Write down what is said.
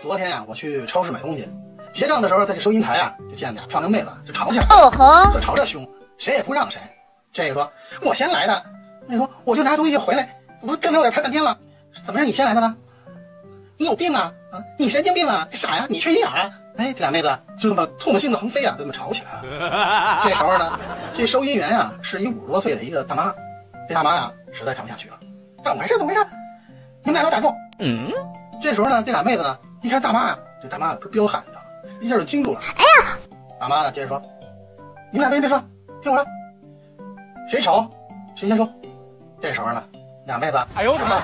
昨天呀、我去超市买东西，结账的时候，在这收银台啊，就见俩漂亮妹子就吵起来了，哦吼，可吵着凶，谁也不让谁。这个说我先来的，那说我就拿东西回来，我不跟他有点拍半天了，怎么是你先来的呢？你有病啊啊！你神经病啊！你傻呀！你缺心眼儿啊！哎，这俩妹子就这么唾沫星子横飞啊，就这么吵起来了。这时候呢，这收银员呀、是一五十多岁的一个大妈，这大妈呀实在看不下去了，怎么回事？怎么回事？你们俩都打住！嗯，这时候呢，这俩妹子呢，一看大妈呀，这大妈不是彪悍的，一下就惊住了。哎呀！大妈呢，接着说：“你们俩先别说，听我说，谁丑谁先说。”这时候呢，俩妹子，哎呦我的妈